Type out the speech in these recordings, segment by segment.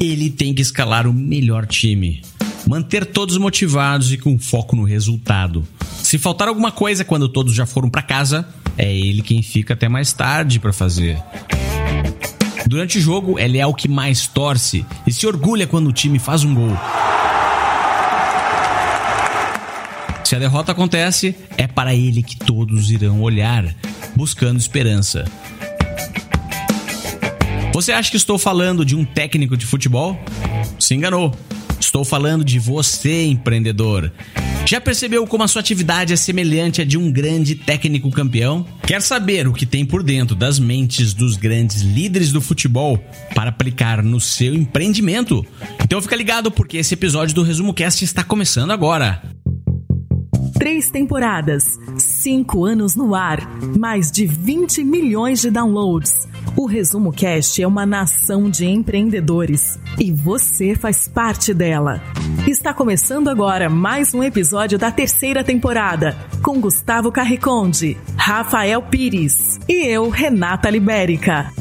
ele tem que escalar o melhor time. Manter todos motivados e com foco no resultado. Se faltar alguma coisa quando todos já foram para casa, é ele quem fica até mais tarde para fazer. Durante o jogo, ele é o que mais torce e se orgulha quando o time faz um gol. Se a derrota acontece, é para ele que todos irão olhar, buscando esperança. Você acha que estou falando de um técnico de futebol? Se enganou. Estou falando de você, empreendedor. Já percebeu como a sua atividade é semelhante à de um grande técnico campeão? Quer saber o que tem por dentro das mentes dos grandes líderes do futebol para aplicar no seu empreendimento? Então fica ligado porque esse episódio do Resumo Cast está começando agora. Três temporadas, cinco anos no ar, mais de 20 milhões de downloads. O Resumo Cast é uma nação de empreendedores e você faz parte dela. Está começando agora mais um episódio da terceira temporada com Gustavo Carriconde, Rafael Pires e eu, Renata Libérica.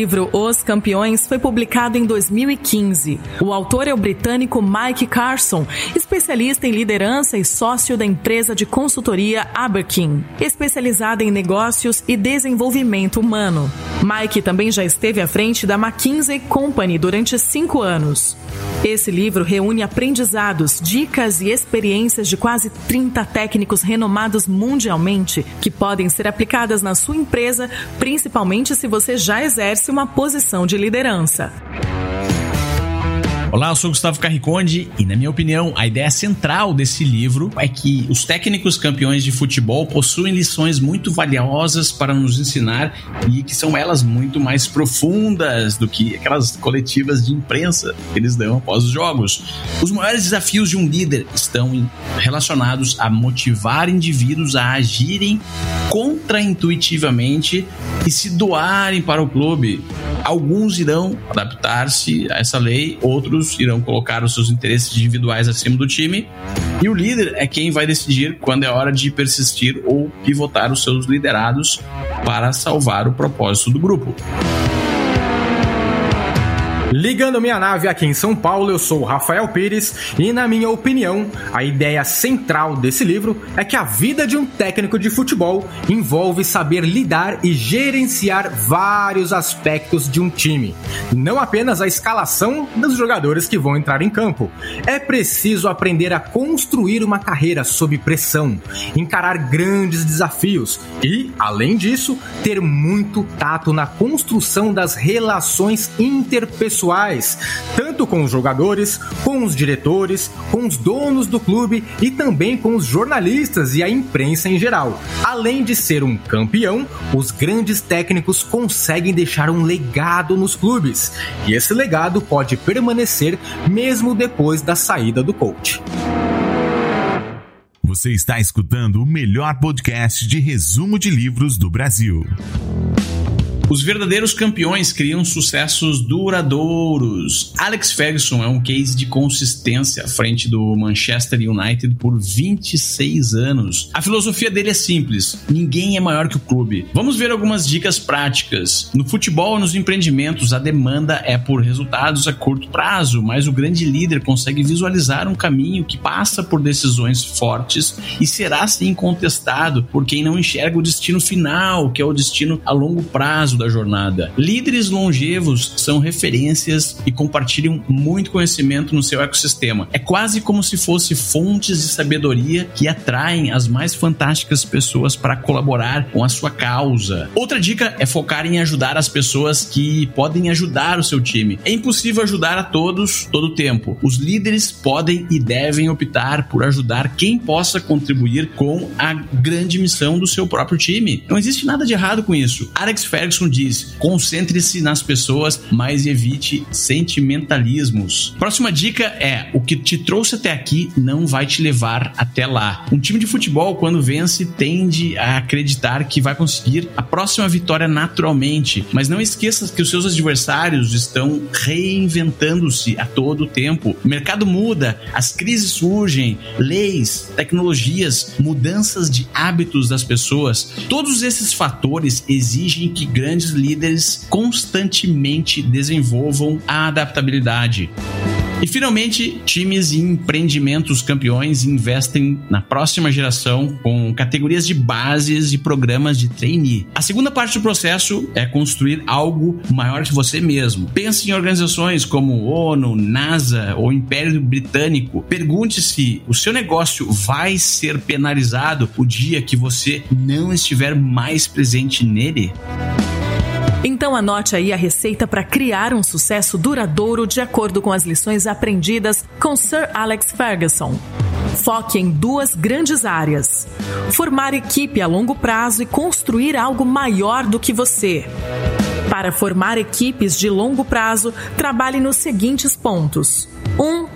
Livro Os Campeões foi publicado em 2015. O autor é o britânico Mike Carson, especialista em liderança e sócio da empresa de consultoria Aberkin, especializada em negócios e desenvolvimento humano. Mike também já esteve à frente da McKinsey Company durante cinco anos. Esse livro reúne aprendizados, dicas e experiências de quase 30 técnicos renomados mundialmente que podem ser aplicadas na sua empresa, principalmente se você já exerce uma posição de liderança. Olá, eu sou Gustavo Carriconde e, na minha opinião, a ideia central desse livro é que os técnicos campeões de futebol possuem lições muito valiosas para nos ensinar e que são elas muito mais profundas do que aquelas coletivas de imprensa que eles dão após os jogos. Os maiores desafios de um líder estão relacionados a motivar indivíduos a agirem contraintuitivamente e se doarem para o clube. Alguns irão adaptar-se a essa lei, outros outros irão colocar os seus interesses individuais acima do time, e o líder é quem vai decidir quando é hora de persistir ou pivotar os seus liderados para salvar o propósito do grupo. Ligando minha nave aqui em São Paulo, eu sou Rafael Pires e, na minha opinião, a ideia central desse livro é que a vida de um técnico de futebol envolve saber lidar e gerenciar vários aspectos de um time, não apenas a escalação dos jogadores que vão entrar em campo. É preciso aprender a construir uma carreira sob pressão, encarar grandes desafios e, além disso, ter muito tato na construção das relações interpessoais pessoais, tanto com os jogadores, com os diretores, com os donos do clube e também com os jornalistas e a imprensa em geral. Além de ser um campeão, os grandes técnicos conseguem deixar um legado nos clubes, e esse legado pode permanecer mesmo depois da saída do coach. Você está escutando o melhor podcast de resumo de livros do Brasil. Os verdadeiros campeões criam sucessos duradouros. Alex Ferguson é um case de consistência à frente do Manchester United por 26 anos. A filosofia dele é simples: ninguém é maior que o clube. Vamos ver algumas dicas práticas. No futebol e nos empreendimentos, a demanda é por resultados a curto prazo, mas o grande líder consegue visualizar um caminho que passa por decisões fortes e será sim contestado por quem não enxerga o destino final, que é o destino a longo prazo da jornada. Líderes longevos são referências e compartilham muito conhecimento no seu ecossistema. É quase como se fosse fontes de sabedoria que atraem as mais fantásticas pessoas para colaborar com a sua causa. Outra dica é focar em ajudar as pessoas que podem ajudar o seu time. É impossível ajudar a todos todo o tempo. Os líderes podem e devem optar por ajudar quem possa contribuir com a grande missão do seu próprio time. Não existe nada de errado com isso. Alex Ferguson diz: concentre-se nas pessoas, mas evite sentimentalismos. Próxima dica é: o que te trouxe até aqui não vai te levar até lá. Um time de futebol, quando vence, tende a acreditar que vai conseguir a próxima vitória naturalmente, mas não esqueça que os seus adversários estão reinventando-se a todo tempo. O mercado muda, as crises surgem, leis, tecnologias, mudanças de hábitos das pessoas. Todos esses fatores exigem que grandes grandes líderes constantemente desenvolvam a adaptabilidade. E finalmente, times e empreendimentos campeões investem na próxima geração com categorias de bases e programas de trainee. A segunda parte do processo é construir algo maior que você mesmo. Pense em organizações como ONU, NASA ou Império Britânico. Pergunte se o seu negócio vai ser penalizado o dia que você não estiver mais presente nele. Então anote aí a receita para criar um sucesso duradouro de acordo com as lições aprendidas com Sir Alex Ferguson. Foque em duas grandes áreas: formar equipe a longo prazo e construir algo maior do que você. Para formar equipes de longo prazo, trabalhe nos seguintes pontos: 1. Um,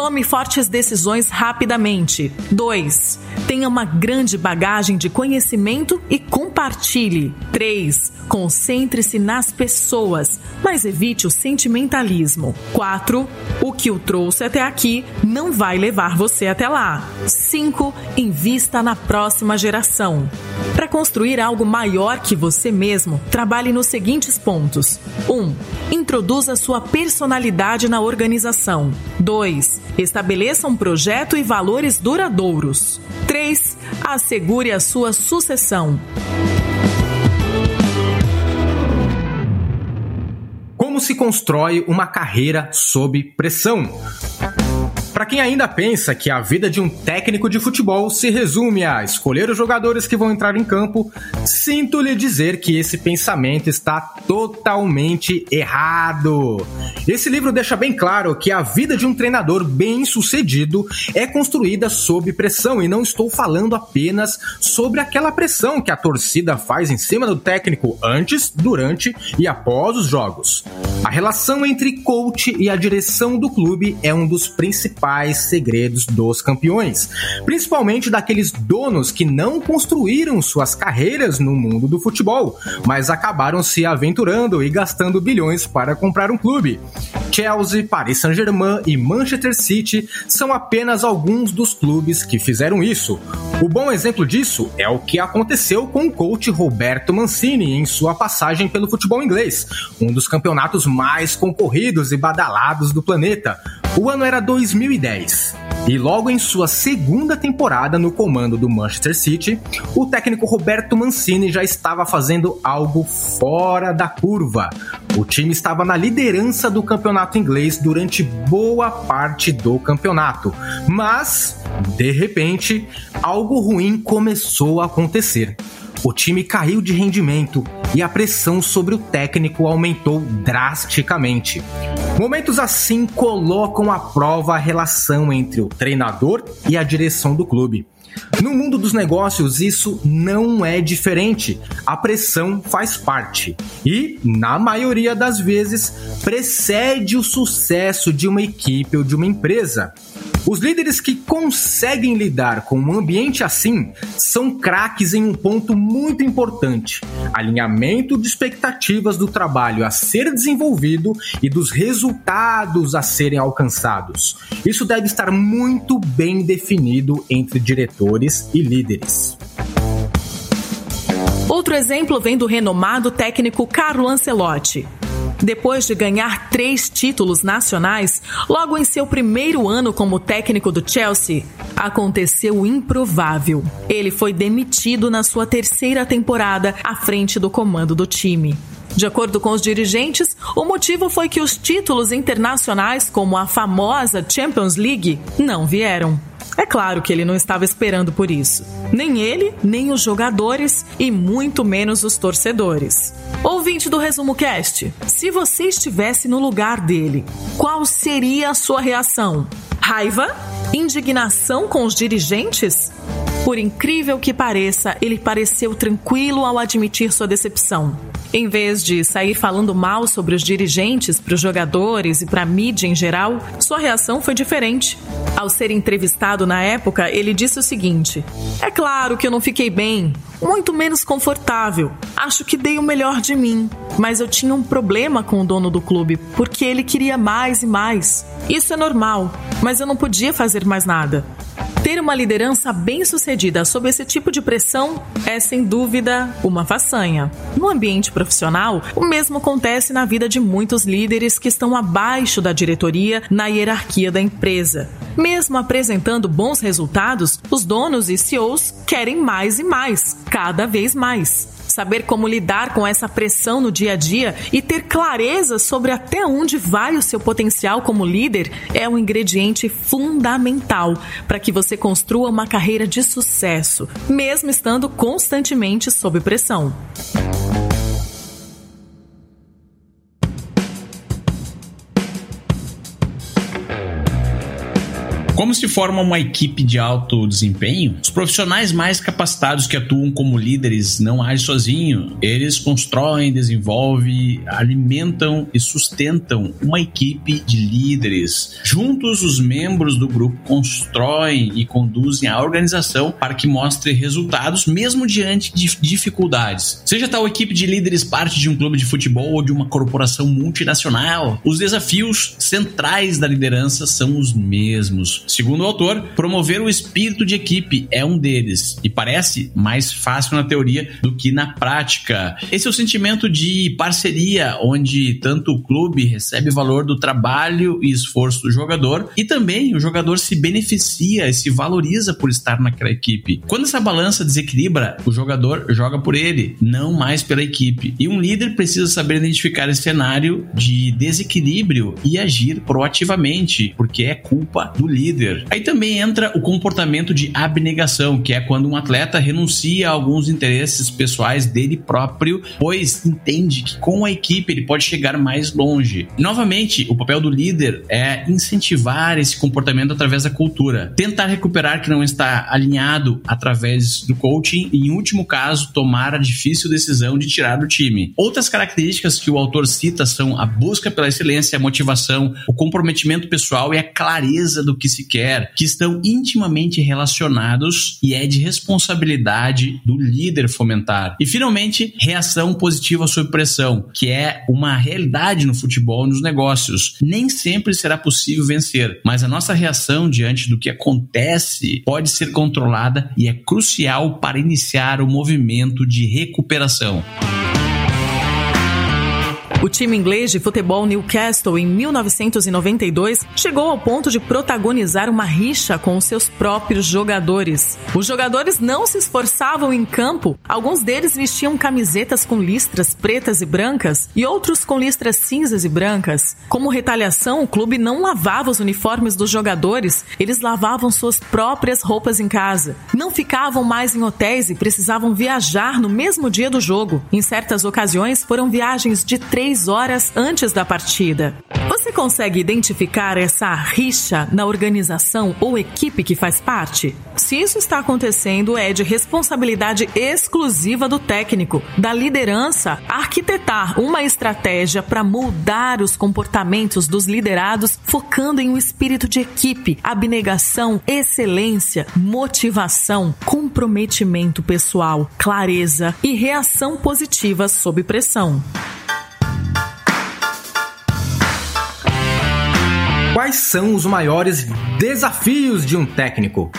tome fortes decisões rapidamente. 2. Tenha uma grande bagagem de conhecimento e compartilhe. 3. Concentre-se nas pessoas, mas evite o sentimentalismo. 4. O que o trouxe até aqui não vai levar você até lá. 5. Invista na próxima geração. Para construir algo maior que você mesmo, trabalhe nos seguintes pontos: 1. Um, introduza sua personalidade na organização. 2. Estabeleça um projeto e valores duradouros. 3. Assegure a sua sucessão. Como se constrói uma carreira sob pressão? Para quem ainda pensa que a vida de um técnico de futebol se resume a escolher os jogadores que vão entrar em campo, sinto lhe dizer que esse pensamento está totalmente errado. Esse livro deixa bem claro que a vida de um treinador bem-sucedido é construída sob pressão e não estou falando apenas sobre aquela pressão que a torcida faz em cima do técnico antes, durante e após os jogos. A relação entre coach e a direção do clube é um dos principais principais segredos dos campeões, principalmente daqueles donos que não construíram suas carreiras no mundo do futebol, mas acabaram se aventurando e gastando bilhões para comprar um clube. Chelsea, Paris Saint-Germain e Manchester City são apenas alguns dos clubes que fizeram isso. O bom exemplo disso é o que aconteceu com o coach Roberto Mancini em sua passagem pelo futebol inglês, um dos campeonatos mais concorridos e badalados do planeta. O ano era 2010. E logo em sua segunda temporada no comando do Manchester City, o técnico Roberto Mancini já estava fazendo algo fora da curva. O time estava na liderança do campeonato inglês durante boa parte do campeonato, mas, de repente, algo ruim começou a acontecer. O time caiu de rendimento e a pressão sobre o técnico aumentou drasticamente. Momentos assim colocam à prova a relação entre o treinador e a direção do clube. No mundo dos negócios, isso não é diferente. A pressão faz parte e, na maioria das vezes, precede o sucesso de uma equipe ou de uma empresa. Os líderes que conseguem lidar com um ambiente assim são craques em um ponto muito importante: alinhamento de expectativas do trabalho a ser desenvolvido e dos resultados a serem alcançados. Isso deve estar muito bem definido entre diretores e líderes. Outro exemplo vem do renomado técnico Carlo Ancelotti. Depois de ganhar três títulos nacionais, logo em seu primeiro ano como técnico do Chelsea, aconteceu o improvável. Ele foi demitido na sua terceira temporada à frente do comando do time. De acordo com os dirigentes, o motivo foi que os títulos internacionais, como a famosa Champions League, não vieram. É claro que ele não estava esperando por isso. Nem ele, nem os jogadores e muito menos os torcedores. Ouvinte do Resumo Cast, se você estivesse no lugar dele, qual seria a sua reação? Raiva? Indignação com os dirigentes? Por incrível que pareça, ele pareceu tranquilo ao admitir sua decepção. Em vez de sair falando mal sobre os dirigentes para os jogadores e para a mídia em geral, sua reação foi diferente. Ao ser entrevistado na época, ele disse o seguinte: É claro que eu não fiquei bem, muito menos confortável. Acho que dei o melhor de mim, mas eu tinha um problema com o dono do clube porque ele queria mais e mais. Isso é normal, mas eu não podia fazer mais nada. Ter uma liderança bem-sucedida sob esse tipo de pressão é, sem dúvida, uma façanha. No ambiente profissional, o mesmo acontece na vida de muitos líderes que estão abaixo da diretoria na hierarquia da empresa. Mesmo apresentando bons resultados, os donos e CEOs querem mais e mais, cada vez mais. Saber como lidar com essa pressão no dia a dia e ter clareza sobre até onde vai o seu potencial como líder é um ingrediente fundamental para que você construa uma carreira de sucesso, mesmo estando constantemente sob pressão. Como se forma uma equipe de alto desempenho? Os profissionais mais capacitados que atuam como líderes não agem sozinhos. Eles constroem, desenvolvem, alimentam e sustentam uma equipe de líderes. Juntos, os membros do grupo constroem e conduzem a organização para que mostre resultados, mesmo diante de dificuldades. Seja tal equipe de líderes parte de um clube de futebol ou de uma corporação multinacional, os desafios centrais da liderança são os mesmos Segundo o autor, promover o espírito de equipe é um deles e parece mais fácil na teoria do que na prática. Esse é o sentimento de parceria, onde tanto o clube recebe valor do trabalho e esforço do jogador e também o jogador se beneficia e se valoriza por estar naquela equipe. Quando essa balança desequilibra, o jogador joga por ele, não mais pela equipe. E um líder precisa saber identificar esse cenário de desequilíbrio e agir proativamente, porque é culpa do líder líder. Aí também entra o comportamento de abnegação, que é quando um atleta renuncia a alguns interesses pessoais dele próprio, pois entende que com a equipe ele pode chegar mais longe. Novamente, o papel do líder é incentivar esse comportamento através da cultura, tentar recuperar que não está alinhado através do coaching e, em último caso, tomar a difícil decisão de tirar do time. Outras características que o autor cita são a busca pela excelência, a motivação, o comprometimento pessoal e a clareza do que se quer, que estão intimamente relacionados e é de responsabilidade do líder fomentar. E finalmente, reação positiva sob pressão, que é uma realidade no futebol e nos negócios. Nem sempre será possível vencer, mas a nossa reação diante do que acontece pode ser controlada e é crucial para iniciar o movimento de recuperação. O time inglês de futebol Newcastle, em 1992, chegou ao ponto de protagonizar uma rixa com os seus próprios jogadores. Os jogadores não se esforçavam em campo, alguns deles vestiam camisetas com listras pretas e brancas e outros com listras cinzas e brancas. Como retaliação, o clube não lavava os uniformes dos jogadores, eles lavavam suas próprias roupas em casa. Não ficavam mais em hotéis e precisavam viajar no mesmo dia do jogo. Em certas ocasiões, foram viagens de três três horas antes da partida. Você consegue identificar essa rixa na organização ou equipe que faz parte? Se isso está acontecendo, é de responsabilidade exclusiva do técnico, da liderança, arquitetar uma estratégia para moldar os comportamentos dos liderados, focando em um espírito de equipe, abnegação, excelência, motivação, comprometimento pessoal, clareza e reação positiva sob pressão. Quais são os maiores desafios de um técnico?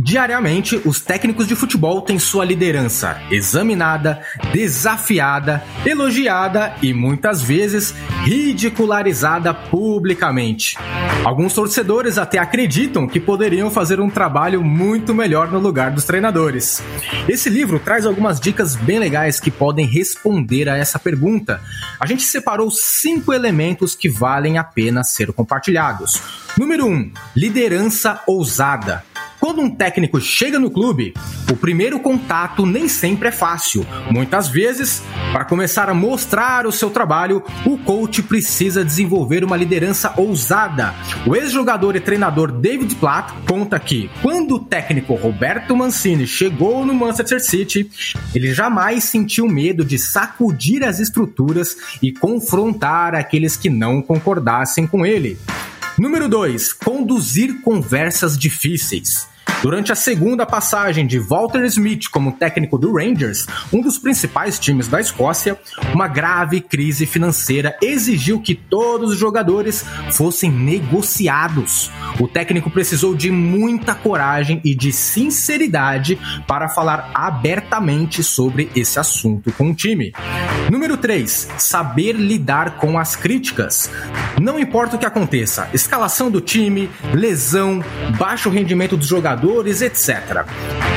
Diariamente, os técnicos de futebol têm sua liderança examinada, desafiada, elogiada e muitas vezes ridicularizada publicamente. Alguns torcedores até acreditam que poderiam fazer um trabalho muito melhor no lugar dos treinadores. Esse livro traz algumas dicas bem legais que podem responder a essa pergunta. A gente separou cinco elementos que valem a pena ser compartilhados. Número 1: um, liderança ousada. Quando um técnico chega no clube, o primeiro contato nem sempre é fácil. Muitas vezes, para começar a mostrar o seu trabalho, o coach precisa desenvolver uma liderança ousada. O ex-jogador e treinador David Platt conta que, quando o técnico Roberto Mancini chegou no Manchester City, ele jamais sentiu medo de sacudir as estruturas e confrontar aqueles que não concordassem com ele. Número 2. Conduzir conversas difíceis. Durante a segunda passagem de Walter Smith como técnico do Rangers, um dos principais times da Escócia, uma grave crise financeira exigiu que todos os jogadores fossem negociados. O técnico precisou de muita coragem e de sinceridade para falar abertamente sobre esse assunto com o time. Número 3. Saber lidar com as críticas. Não importa o que aconteça, escalação do time, lesão, baixo rendimento dos jogadores, etc.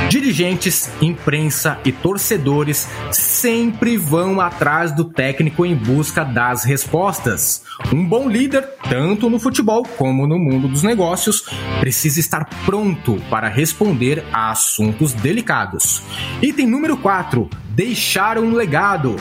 Dirigentes, imprensa e torcedores sempre vão atrás do técnico em busca das respostas. Um bom líder, tanto no futebol como no mundo dos negócios, precisa estar pronto para responder a assuntos delicados. Item número 4: deixar um legado.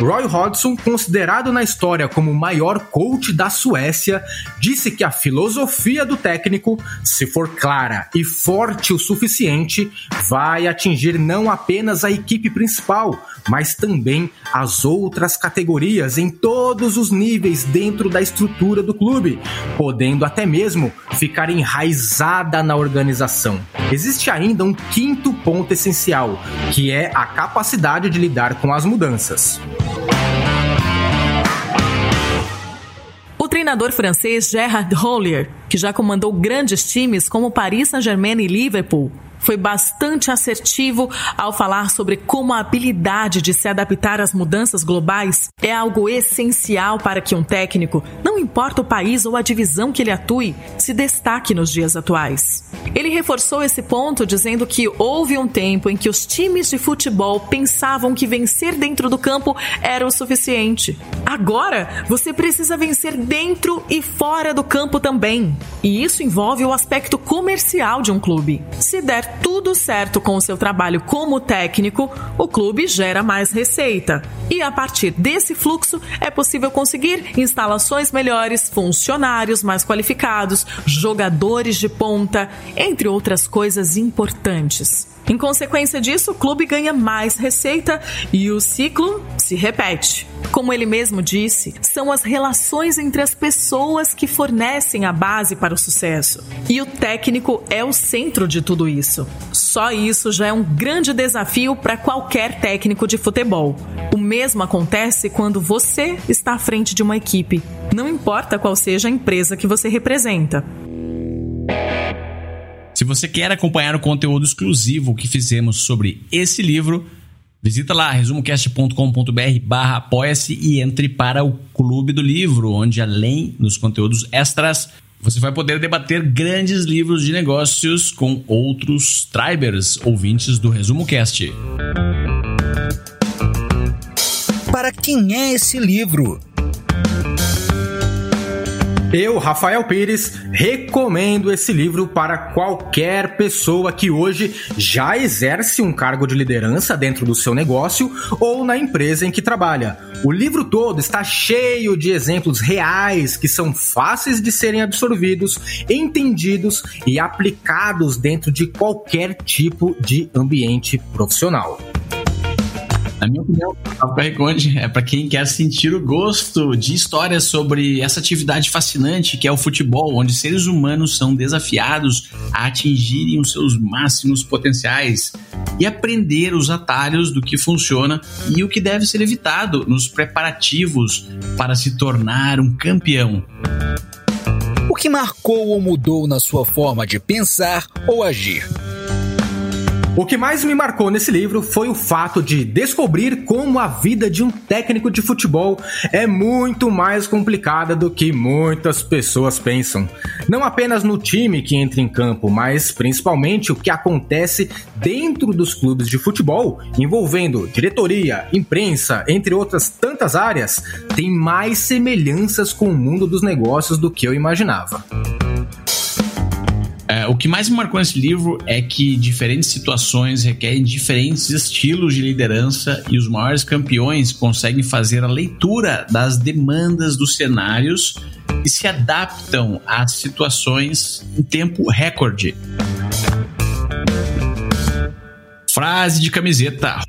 Roy Hodgson, considerado na história como o maior coach da Suécia, disse que a filosofia do técnico, se for clara e forte o suficiente, vai atingir não apenas a equipe principal, mas também as outras categorias em todos os níveis dentro da estrutura do clube, podendo até mesmo ficar enraizada na organização. Existe ainda um quinto ponto essencial, que é a capacidade de lidar com as mudanças. O treinador francês Gerard Houllier, que já comandou grandes times como Paris Saint-Germain e Liverpool, foi bastante assertivo ao falar sobre como a habilidade de se adaptar às mudanças globais é algo essencial para que um técnico, não importa o país ou a divisão que ele atue, se destaque nos dias atuais. Ele reforçou esse ponto dizendo que houve um tempo em que os times de futebol pensavam que vencer dentro do campo era o suficiente. Agora, você precisa vencer dentro e fora do campo também. E isso envolve o aspecto comercial de um clube. Se der tudo certo com o seu trabalho como técnico, o clube gera mais receita. E a partir desse fluxo é possível conseguir instalações melhores, funcionários mais qualificados, jogadores de ponta, entre outras coisas importantes. Em consequência disso, o clube ganha mais receita e o ciclo se repete. Como ele mesmo disse, são as relações entre as pessoas que fornecem a base para o sucesso. E o técnico é o centro de tudo isso. Só isso já é um grande desafio para qualquer técnico de futebol. O mesmo acontece quando você está à frente de uma equipe, não importa qual seja a empresa que você representa. Você quer acompanhar o conteúdo exclusivo que fizemos sobre esse livro, visita lá resumocast.com.br barra apoia-se e entre para o Clube do Livro, onde além dos conteúdos extras, você vai poder debater grandes livros de negócios com outros tribers ouvintes do Resumo Cast. Para quem é esse livro? Eu, Rafael Pires, recomendo esse livro para qualquer pessoa que hoje já exerce um cargo de liderança dentro do seu negócio ou na empresa em que trabalha. O livro todo está cheio de exemplos reais que são fáceis de serem absorvidos, entendidos e aplicados dentro de qualquer tipo de ambiente profissional. Na minha opinião, o Conde é para quem quer sentir o gosto de histórias sobre essa atividade fascinante que é o futebol, onde seres humanos são desafiados a atingirem os seus máximos potenciais e aprender os atalhos do que funciona e o que deve ser evitado nos preparativos para se tornar um campeão. O que marcou ou mudou na sua forma de pensar ou agir? O que mais me marcou nesse livro foi o fato de descobrir como a vida de um técnico de futebol é muito mais complicada do que muitas pessoas pensam. Não apenas no time que entra em campo, mas principalmente o que acontece dentro dos clubes de futebol, envolvendo diretoria, imprensa, entre outras tantas áreas, tem mais semelhanças com o mundo dos negócios do que eu imaginava. É, o que mais me marcou nesse livro é que diferentes situações requerem diferentes estilos de liderança e os maiores campeões conseguem fazer a leitura das demandas dos cenários e se adaptam às situações em tempo recorde. Frase de camiseta.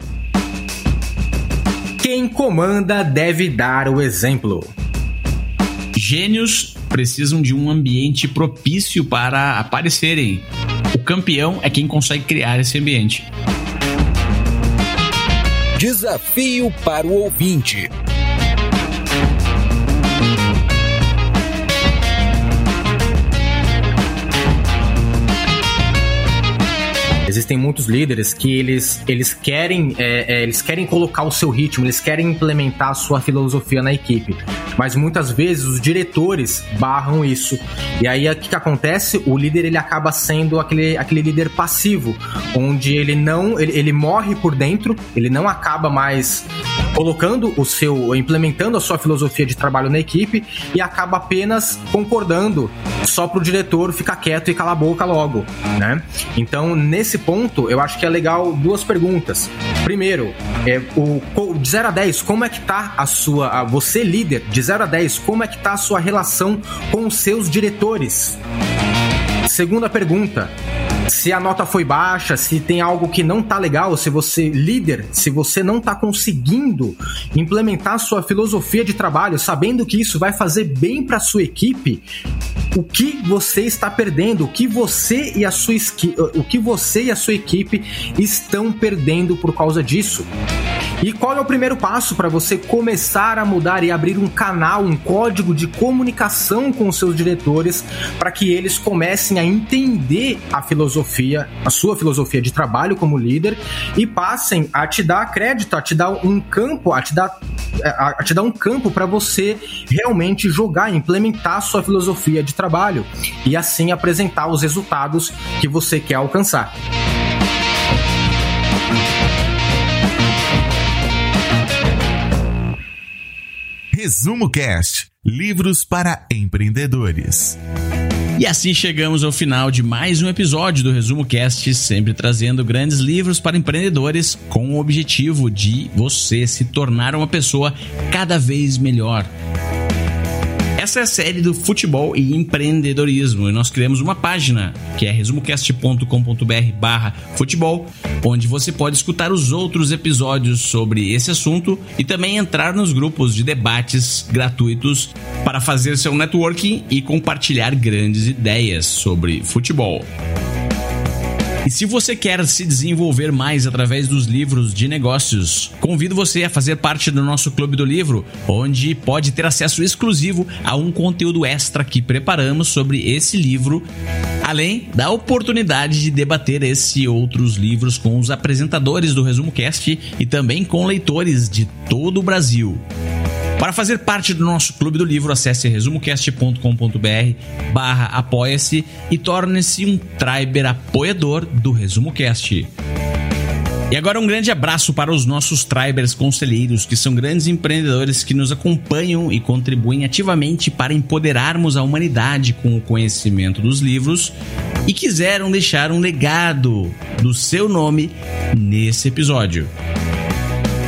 Quem comanda deve dar o exemplo. Gênios precisam de um ambiente propício para aparecerem. O campeão é quem consegue criar esse ambiente. Desafio para o ouvinte. Muitos líderes que eles, eles querem é, é, eles querem colocar o seu ritmo, eles querem implementar a sua filosofia na equipe, mas muitas vezes os diretores barram isso. E aí o que, que acontece? O líder ele acaba sendo aquele, aquele líder passivo, onde ele não ele, ele morre por dentro, ele não acaba mais colocando o seu, implementando a sua filosofia de trabalho na equipe e acaba apenas concordando só pro diretor ficar quieto e calar a boca logo, né? Então, nesse ponto, eu acho que é legal duas perguntas. Primeiro, é, o, de 0 a 10, como é que tá a sua, a, você líder, de 0 a 10, como é que tá a sua relação com os seus diretores? Segunda pergunta, se a nota foi baixa, se tem algo que não tá legal, se você líder, se você não tá conseguindo implementar sua filosofia de trabalho, sabendo que isso vai fazer bem para sua equipe, o que você está perdendo, o que você e a sua o que você e a sua equipe estão perdendo por causa disso. E qual é o primeiro passo para você começar a mudar e abrir um canal, um código de comunicação com os seus diretores para que eles comecem a entender a filosofia, a sua filosofia de trabalho como líder e passem a te dar crédito, a te dar um campo, a te dar, a te dar um campo para você realmente jogar, implementar a sua filosofia de trabalho e assim apresentar os resultados que você quer alcançar. Resumo Cast Livros para empreendedores. E assim chegamos ao final de mais um episódio do Resumo Cast, sempre trazendo grandes livros para empreendedores com o objetivo de você se tornar uma pessoa cada vez melhor. Essa é a série do futebol e empreendedorismo e nós criamos uma página que é resumocast.com.br barra futebol, onde você pode escutar os outros episódios sobre esse assunto e também entrar nos grupos de debates gratuitos para fazer seu networking e compartilhar grandes ideias sobre futebol. E se você quer se desenvolver mais através dos livros de negócios, convido você a fazer parte do nosso Clube do Livro, onde pode ter acesso exclusivo a um conteúdo extra que preparamos sobre esse livro, além da oportunidade de debater esse e outros livros com os apresentadores do Resumo Cast e também com leitores de todo o Brasil. Para fazer parte do nosso clube do livro, acesse resumocast.com.br barra apoia-se e torne-se um Triber apoiador do Resumo Cast. E agora um grande abraço para os nossos Tribers conselheiros, que são grandes empreendedores que nos acompanham e contribuem ativamente para empoderarmos a humanidade com o conhecimento dos livros e quiseram deixar um legado do seu nome nesse episódio.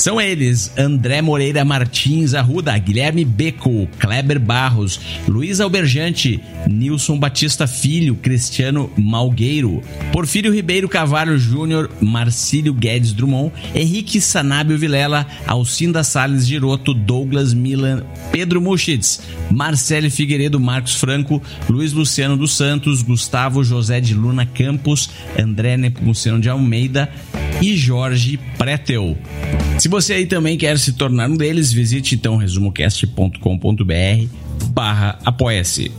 São eles André Moreira Martins Arruda, Guilherme Beco, Kleber Barros, Luiz Alberjante, Nilson Batista Filho, Cristiano Malgueiro, Porfírio Ribeiro Cavalho Júnior, Marcílio Guedes Drummond, Henrique Sanábio Vilela, Alcinda Sales Giroto, Douglas Milan, Pedro Muschitz, Marcelo Figueiredo, Marcos Franco, Luiz Luciano dos Santos, Gustavo José de Luna Campos, André Nepomuceno de Almeida e Jorge Pretel. Se você aí também quer se tornar um deles, visite então resumocast.com.br barra apoia-se.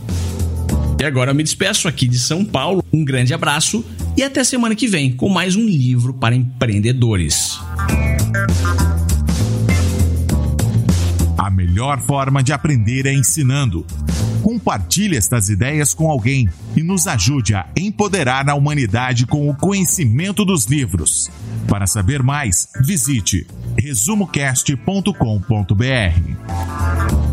E agora eu me despeço aqui de São Paulo. Um grande abraço e até semana que vem com mais um livro para empreendedores. A melhor forma de aprender é ensinando. Compartilhe estas ideias com alguém e nos ajude a empoderar a humanidade com o conhecimento dos livros. Para saber mais, visite resumocast.com.br.